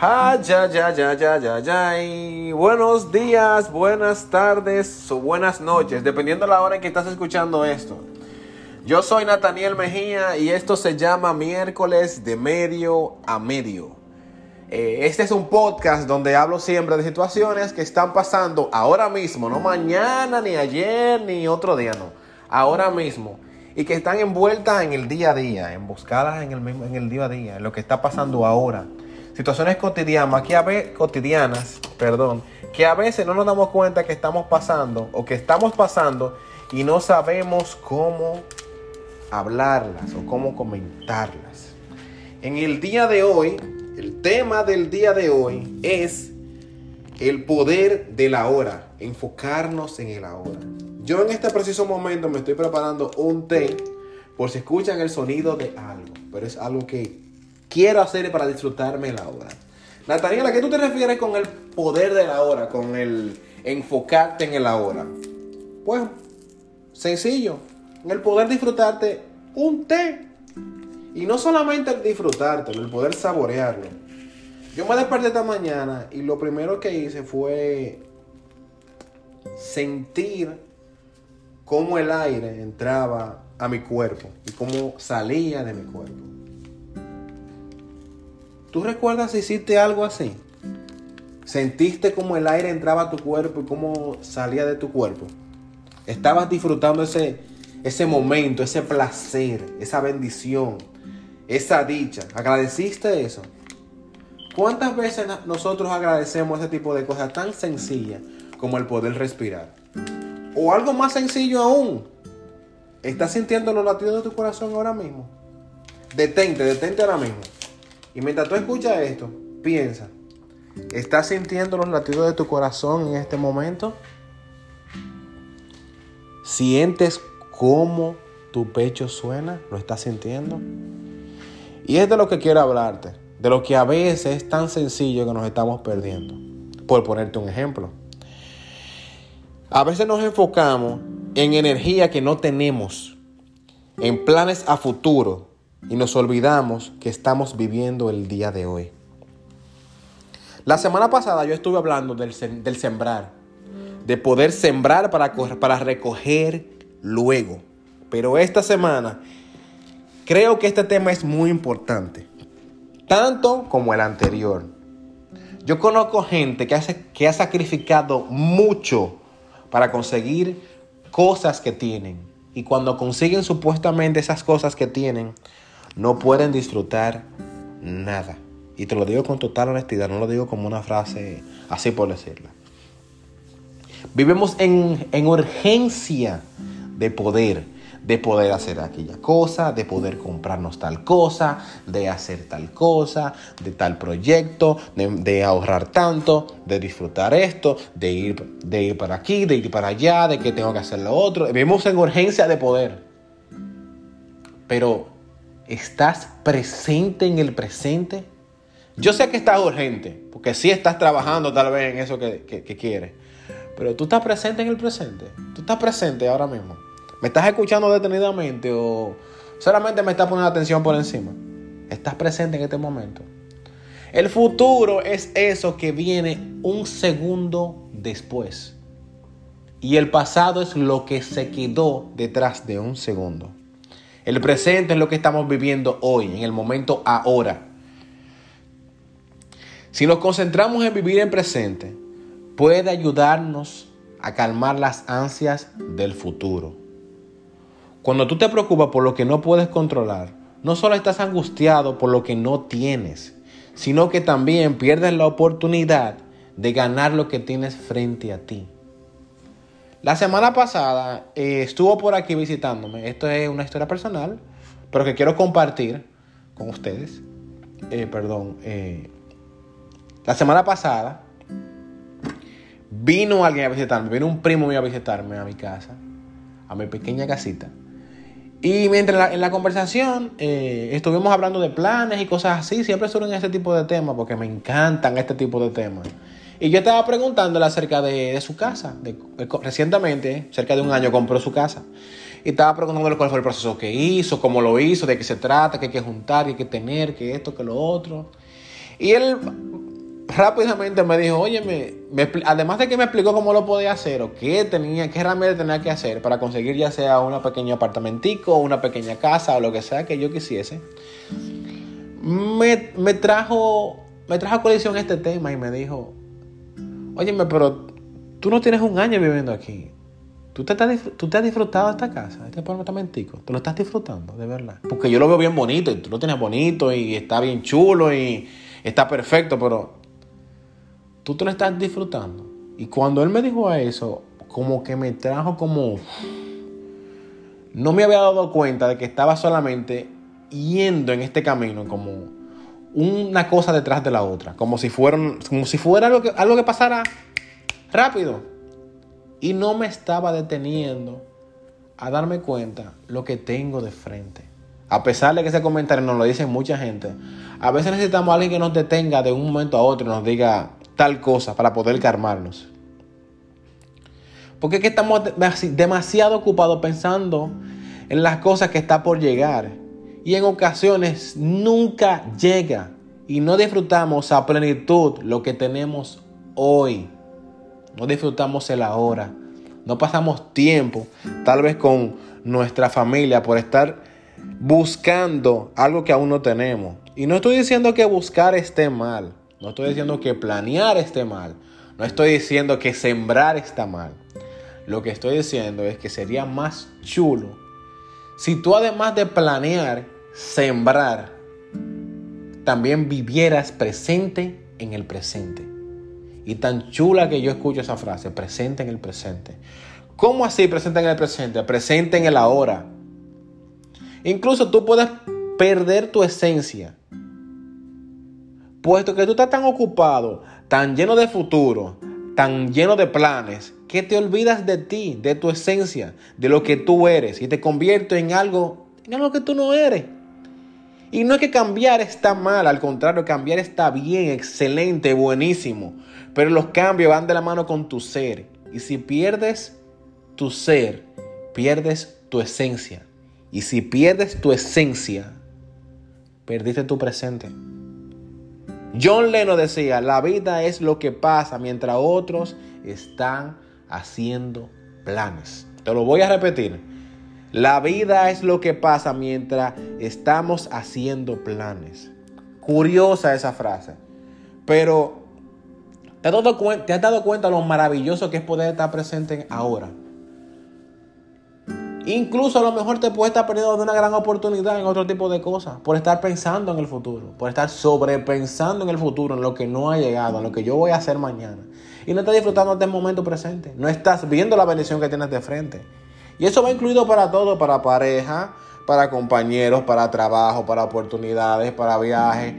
Ah, ya, ya, ya, ya, ya, buenos días, buenas tardes o buenas noches, dependiendo de la hora en que estás escuchando esto. Yo soy Nathaniel Mejía y esto se llama Miércoles de Medio a Medio. Eh, este es un podcast donde hablo siempre de situaciones que están pasando ahora mismo, no mañana, ni ayer, ni otro día, no. Ahora mismo. Y que están envueltas en el día a día, emboscadas en el, en el día a día, en lo que está pasando ahora situaciones cotidianas que a veces, cotidianas, perdón, que a veces no nos damos cuenta que estamos pasando o que estamos pasando y no sabemos cómo hablarlas o cómo comentarlas. En el día de hoy, el tema del día de hoy es el poder de la hora, enfocarnos en el ahora. Yo en este preciso momento me estoy preparando un té por si escuchan el sonido de algo, pero es algo que quiero hacer para disfrutarme la hora. Nataniela, ¿a qué tú te refieres con el poder de la hora, con el enfocarte en el ahora? Pues, sencillo, el poder disfrutarte un té. Y no solamente el disfrutártelo, el poder saborearlo. Yo me desperté esta mañana y lo primero que hice fue sentir cómo el aire entraba a mi cuerpo y cómo salía de mi cuerpo. ¿Tú recuerdas si hiciste algo así? ¿Sentiste cómo el aire entraba a tu cuerpo y cómo salía de tu cuerpo? ¿Estabas disfrutando ese, ese momento, ese placer, esa bendición, esa dicha? ¿Agradeciste eso? ¿Cuántas veces nosotros agradecemos ese tipo de cosas tan sencillas como el poder respirar? O algo más sencillo aún. ¿Estás sintiendo los latidos de tu corazón ahora mismo? Detente, detente ahora mismo. Y mientras tú escuchas esto, piensa, ¿estás sintiendo los latidos de tu corazón en este momento? ¿Sientes cómo tu pecho suena? ¿Lo estás sintiendo? Y es de lo que quiero hablarte, de lo que a veces es tan sencillo que nos estamos perdiendo. Por ponerte un ejemplo. A veces nos enfocamos en energía que no tenemos, en planes a futuro, y nos olvidamos que estamos viviendo el día de hoy. La semana pasada yo estuve hablando del, sembrar, de poder sembrar para, para recoger luego. Pero esta semana creo que este tema es muy importante, tanto como el anterior. Yo conozco gente que, hace, que ha sacrificado mucho para conseguir cosas que tienen. Y cuando consiguen supuestamente esas cosas que tienen, no pueden disfrutar nada. Y te lo digo con total honestidad, no lo digo como una frase así por decirla. Vivimos en, en urgencia de poder, de poder hacer aquella cosa, de poder comprarnos tal cosa, de hacer tal cosa, de tal proyecto, de, ahorrar tanto, de disfrutar esto, de ir, de ir para aquí, de ir para allá, de que tengo que hacer lo otro. Vivimos en urgencia de poder. Pero ¿Estás presente en el presente? Yo sé que estás urgente, porque sí estás trabajando tal vez en eso que, quieres. Pero tú estás presente en el presente. Tú estás presente ahora mismo. ¿Me estás escuchando detenidamente o solamente me estás poniendo atención por encima? Estás presente en este momento. El futuro es eso que viene un segundo después. Y el pasado es lo que se quedó detrás de un segundo. El presente es lo que estamos viviendo hoy, en el momento ahora. Si nos concentramos en vivir en presente, puede ayudarnos a calmar las ansias del futuro. Cuando tú te preocupas por lo que no puedes controlar, no solo estás angustiado por lo que no tienes, sino que también pierdes la oportunidad de ganar lo que tienes frente a ti. La semana pasada eh, estuvo por aquí visitándome. Esto es una historia personal, pero que quiero compartir con ustedes. Eh, perdón. Eh, la semana pasada vino alguien a visitarme, vino un primo mío a visitarme a mi casa, a mi pequeña casita. Y mientras en la conversación estuvimos hablando de planes y cosas así, siempre surgen ese tipo de temas porque me encantan este tipo de temas. Y yo estaba preguntándole acerca de, su casa. recientemente, cerca de un año, compró su casa. Y estaba preguntándole cuál fue el proceso que hizo, cómo lo hizo, de qué se trata, qué hay que juntar, qué hay que tener, qué esto, qué lo otro. Y él rápidamente me dijo, oye, me, además de que me explicó cómo lo podía hacer o qué tenía, qué herramientas tenía que hacer para conseguir ya sea un pequeño apartamentico, una pequeña casa o lo que sea que yo quisiese, me trajo, me trajo a colisión este tema y me dijo, óyeme, pero tú no tienes un año viviendo aquí. ¿Tú te, tú te has disfrutado esta casa, este apartamentico. Tú lo estás disfrutando, de verdad. Porque yo lo veo bien bonito y tú lo tienes bonito y está bien chulo y está perfecto, pero tú te lo estás disfrutando. Y cuando él me dijo eso, como que me trajo como... No me había dado cuenta de que estaba solamente yendo en este camino como una cosa detrás de la otra, como si, fueran, como si fuera algo que, algo que pasara rápido. Y no me estaba deteniendo a darme cuenta lo que tengo de frente. A pesar de que ese comentario nos lo dice mucha gente, a veces necesitamos a alguien que nos detenga de un momento a otro y nos diga tal cosa para poder calmarnos. Porque es que estamos demasiado ocupados pensando en las cosas que está por llegar. Y en ocasiones nunca llega. Y no disfrutamos a plenitud lo que tenemos hoy no disfrutamos el ahora, no pasamos tiempo tal vez con nuestra familia por estar buscando algo que aún no tenemos. Y no estoy diciendo que buscar esté mal, no estoy diciendo que planear esté mal, no estoy diciendo que sembrar está mal. Lo que estoy diciendo es que sería más chulo si tú además de planear, sembrar, también vivieras presente en el presente. Y tan chula que yo escucho esa frase, presente en el presente. ¿Cómo así presente en el presente? Presente en el ahora. Incluso tú puedes perder tu esencia. Puesto que tú estás tan ocupado, tan lleno de futuro, tan lleno de planes, que te olvidas de ti, de tu esencia, de lo que tú eres y te conviertes en algo, en algo que tú no eres. Y no es que cambiar está mal, al contrario, cambiar está bien, excelente, buenísimo. Pero los cambios van de la mano con tu ser. Y si pierdes tu ser, pierdes tu esencia. Y si pierdes tu esencia, perdiste tu presente. John Lennon decía, la vida es lo que pasa mientras otros están haciendo planes. Te lo voy a repetir. La vida es lo que pasa mientras estamos haciendo planes. Curiosa esa frase. Pero ¿te has dado, ¿te cuenta lo maravilloso que es poder estar presente ahora? Incluso a lo mejor te puedes estar perdiendo de una gran oportunidad en otro tipo de cosas. Por estar pensando en el futuro. Por estar sobrepensando en el futuro, en lo que no ha llegado, en lo que yo voy a hacer mañana. Y no estás disfrutando del momento presente. No estás viendo la bendición que tienes de frente. Y eso va incluido para todo, para pareja, para compañeros, para trabajo, para oportunidades, para viajes,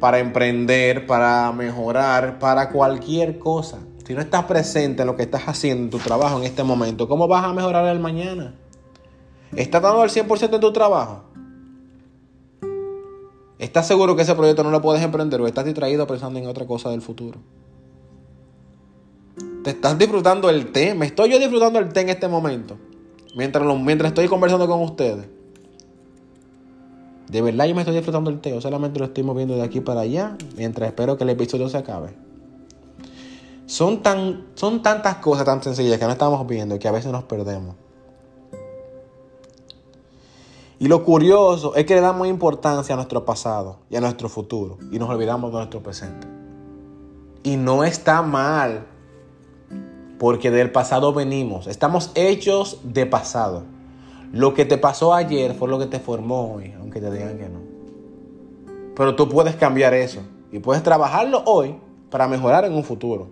para emprender, para mejorar, para cualquier cosa. Si no estás presente en lo que estás haciendo en tu trabajo en este momento, ¿cómo vas a mejorar el mañana? ¿Estás dando el 100% en tu trabajo? ¿Estás seguro que ese proyecto no lo puedes emprender o estás distraído pensando en otra cosa del futuro? ¿Te estás disfrutando el té? ¿Me estoy yo disfrutando el té en este momento? Mientras, mientras estoy conversando con ustedes. De verdad yo me estoy disfrutando el teo. Solamente lo estoy moviendo de aquí para allá. Mientras espero que el episodio se acabe. Son, tan, son tantas cosas tan sencillas que no estamos viendo que a veces nos perdemos. Y lo curioso es que le damos importancia a nuestro pasado y a nuestro futuro. Y nos olvidamos de nuestro presente. Y no está mal porque del pasado venimos. Estamos hechos de pasado. Lo que te pasó ayer fue lo que te formó hoy, aunque te digan que no. Pero tú puedes cambiar eso y puedes trabajarlo hoy para mejorar en un futuro.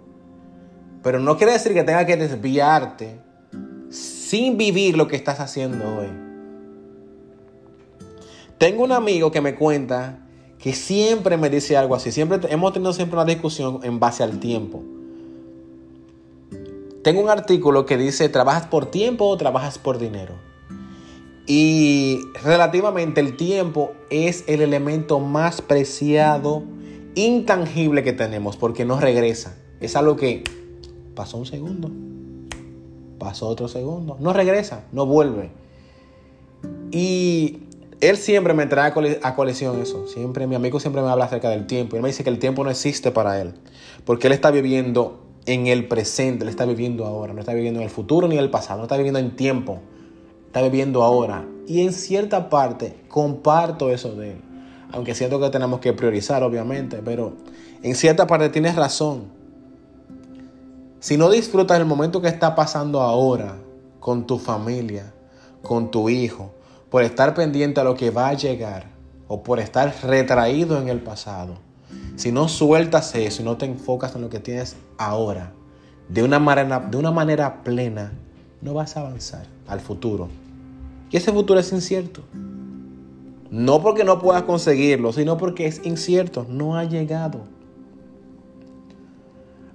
Pero no quiere decir que tengas que desviarte sin vivir lo que estás haciendo hoy. Tengo un amigo que me cuenta que siempre me dice algo así. Siempre hemos tenido siempre una discusión en base al tiempo. Tengo un artículo que dice, ¿trabajas por tiempo o trabajas por dinero? Y relativamente el tiempo es el elemento más preciado, intangible que tenemos, porque no regresa. Es algo que pasó un segundo, pasó otro segundo, no regresa, no vuelve. Y él siempre me trae a colisión eso. Siempre, mi amigo siempre me habla acerca del tiempo. Él me dice que el tiempo no existe para él. Porque él está viviendo en el presente, él está viviendo ahora. No está viviendo en el futuro ni en el pasado. No está viviendo en tiempo. Está viviendo ahora. Y en cierta parte comparto eso de él. Aunque siento que tenemos que priorizar, obviamente. Pero en cierta parte tienes razón. Si no disfrutas el momento que está pasando ahora con tu familia, con tu hijo, por estar pendiente a lo que va a llegar o por estar retraído en el pasado, si no sueltas eso y no te enfocas en lo que tienes ahora, de una manera, de una manera plena, no vas a avanzar al futuro. Y ese futuro es incierto. No porque no puedas conseguirlo, sino porque es incierto, no ha llegado.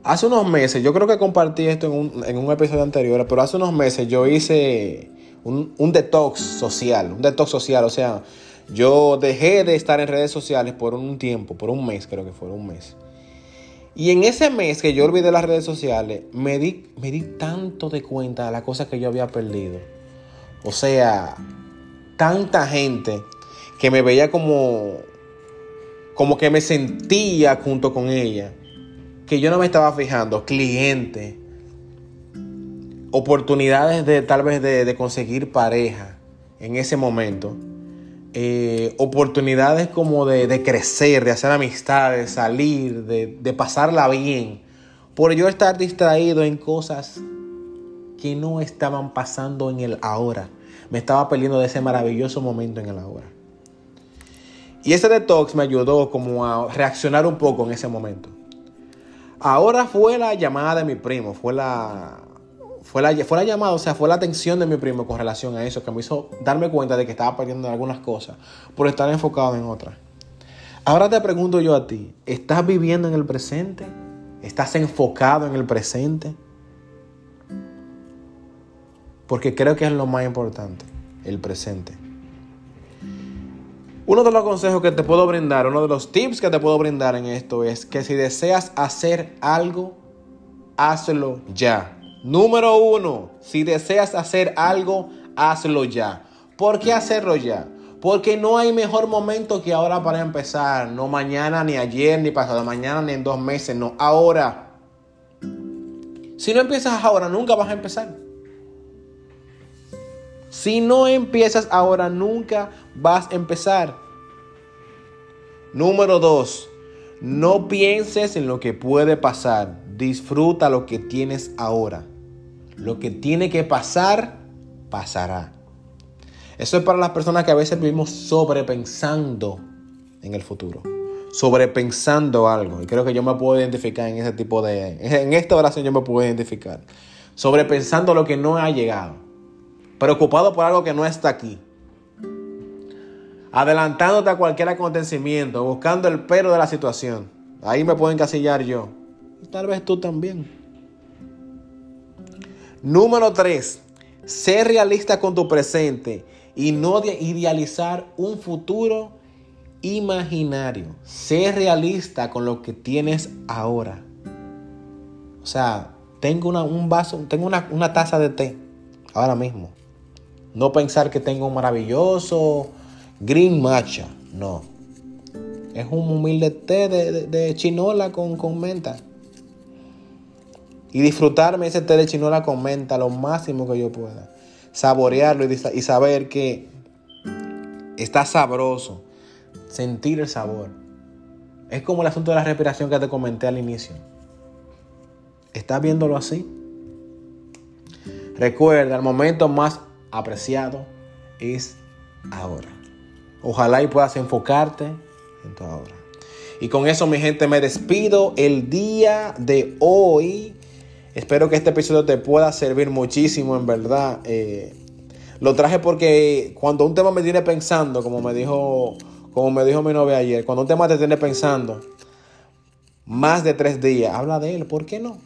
Hace unos meses, yo creo que compartí esto en un, en un episodio anterior, pero hace unos meses yo hice un, detox social, un detox social, o sea, yo dejé de estar en redes sociales por un tiempo, por un mes, creo que fue un mes. Y en ese mes que yo olvidé las redes sociales, me di, me di tanto de cuenta de las cosas que yo había perdido. O sea, tanta gente que me veía como, como que me sentía junto con ella, que yo no me estaba fijando, clientes, oportunidades de tal vez de, conseguir pareja en ese momento. Eh, oportunidades como de, crecer, de hacer amistades, salir, de, de pasarla bien. Por yo estar distraído en cosas que no estaban pasando en el ahora. Me estaba perdiendo de ese maravilloso momento en el ahora. Y ese detox me ayudó como a reaccionar un poco en ese momento. Ahora fue la llamada de mi primo, fue la, fue la, llamada, o sea, fue la atención de mi primo con relación a eso que me hizo darme cuenta de que estaba perdiendo algunas cosas por estar enfocado en otras. Ahora te pregunto yo a ti, ¿estás viviendo en el presente? ¿Estás enfocado en el presente? Porque creo que es lo más importante, el presente. Uno de los consejos que te puedo brindar, uno de los tips que te puedo brindar en esto es que si deseas hacer algo, hazlo ya. Número uno, si deseas hacer algo, hazlo ya. ¿Por qué hacerlo ya? Porque no hay mejor momento que ahora para empezar. No mañana, ni ayer, ni pasado mañana, ni en dos meses. No, ahora. Si no empiezas ahora, nunca vas a empezar. Si no empiezas ahora, nunca vas a empezar. Número dos, no pienses en lo que puede pasar. Disfruta lo que tienes ahora. Lo que tiene que pasar, pasará. Eso es para las personas que a veces vivimos sobrepensando en el futuro. Sobrepensando algo. Y creo que yo me puedo identificar en ese tipo de... En esta oración yo me puedo identificar. Sobrepensando lo que no ha llegado. Preocupado por algo que no está aquí. Adelantándote a cualquier acontecimiento. Buscando el pero de la situación. Ahí me puedo encasillar yo. Tal vez tú también. Número 3. Ser realista con tu presente y no idealizar un futuro imaginario. Ser realista con lo que tienes ahora. O sea, tengo una, un vaso, tengo una, taza de té ahora mismo. No pensar que tengo un maravilloso green matcha. No. Es un humilde té de, chinola con menta y disfrutarme ese té de chinola con menta lo máximo que yo pueda. Saborearlo y, saber que está sabroso. Sentir el sabor. Es como el asunto de la respiración que te comenté al inicio. ¿Estás viéndolo así? Recuerda, el momento más apreciado es ahora. Ojalá y puedas enfocarte en tu ahora. Y con eso, mi gente, me despido el día de hoy. Espero que este episodio te pueda servir muchísimo, en verdad. Eh, lo traje porque cuando un tema me tiene pensando, como me dijo, como me dijo mi novia ayer, cuando un tema te tiene pensando más de tres días, habla de él, ¿por qué no?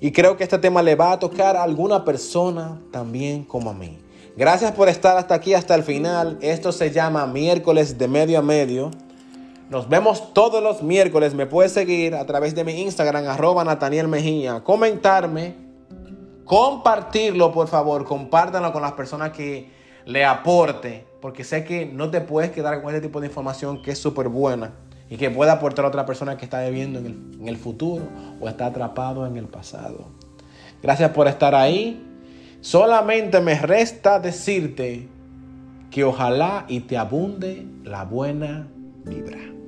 Y creo que este tema le va a tocar a alguna persona también como a mí. Gracias por estar hasta aquí, hasta el final. Esto se llama miércoles de medio a medio. Nos vemos todos los miércoles. Me puedes seguir a través de mi Instagram, arroba Nataniel Mejía. Comentarme, compartirlo, por favor. Compártanlo con las personas que le aporte porque sé que no te puedes quedar con este tipo de información que es súper buena y que puede aportar a otra persona que está viviendo en el, en el futuro o está atrapado en el pasado. Gracias por estar ahí. Solamente me resta decirte que ojalá y te abunde la buena vibra.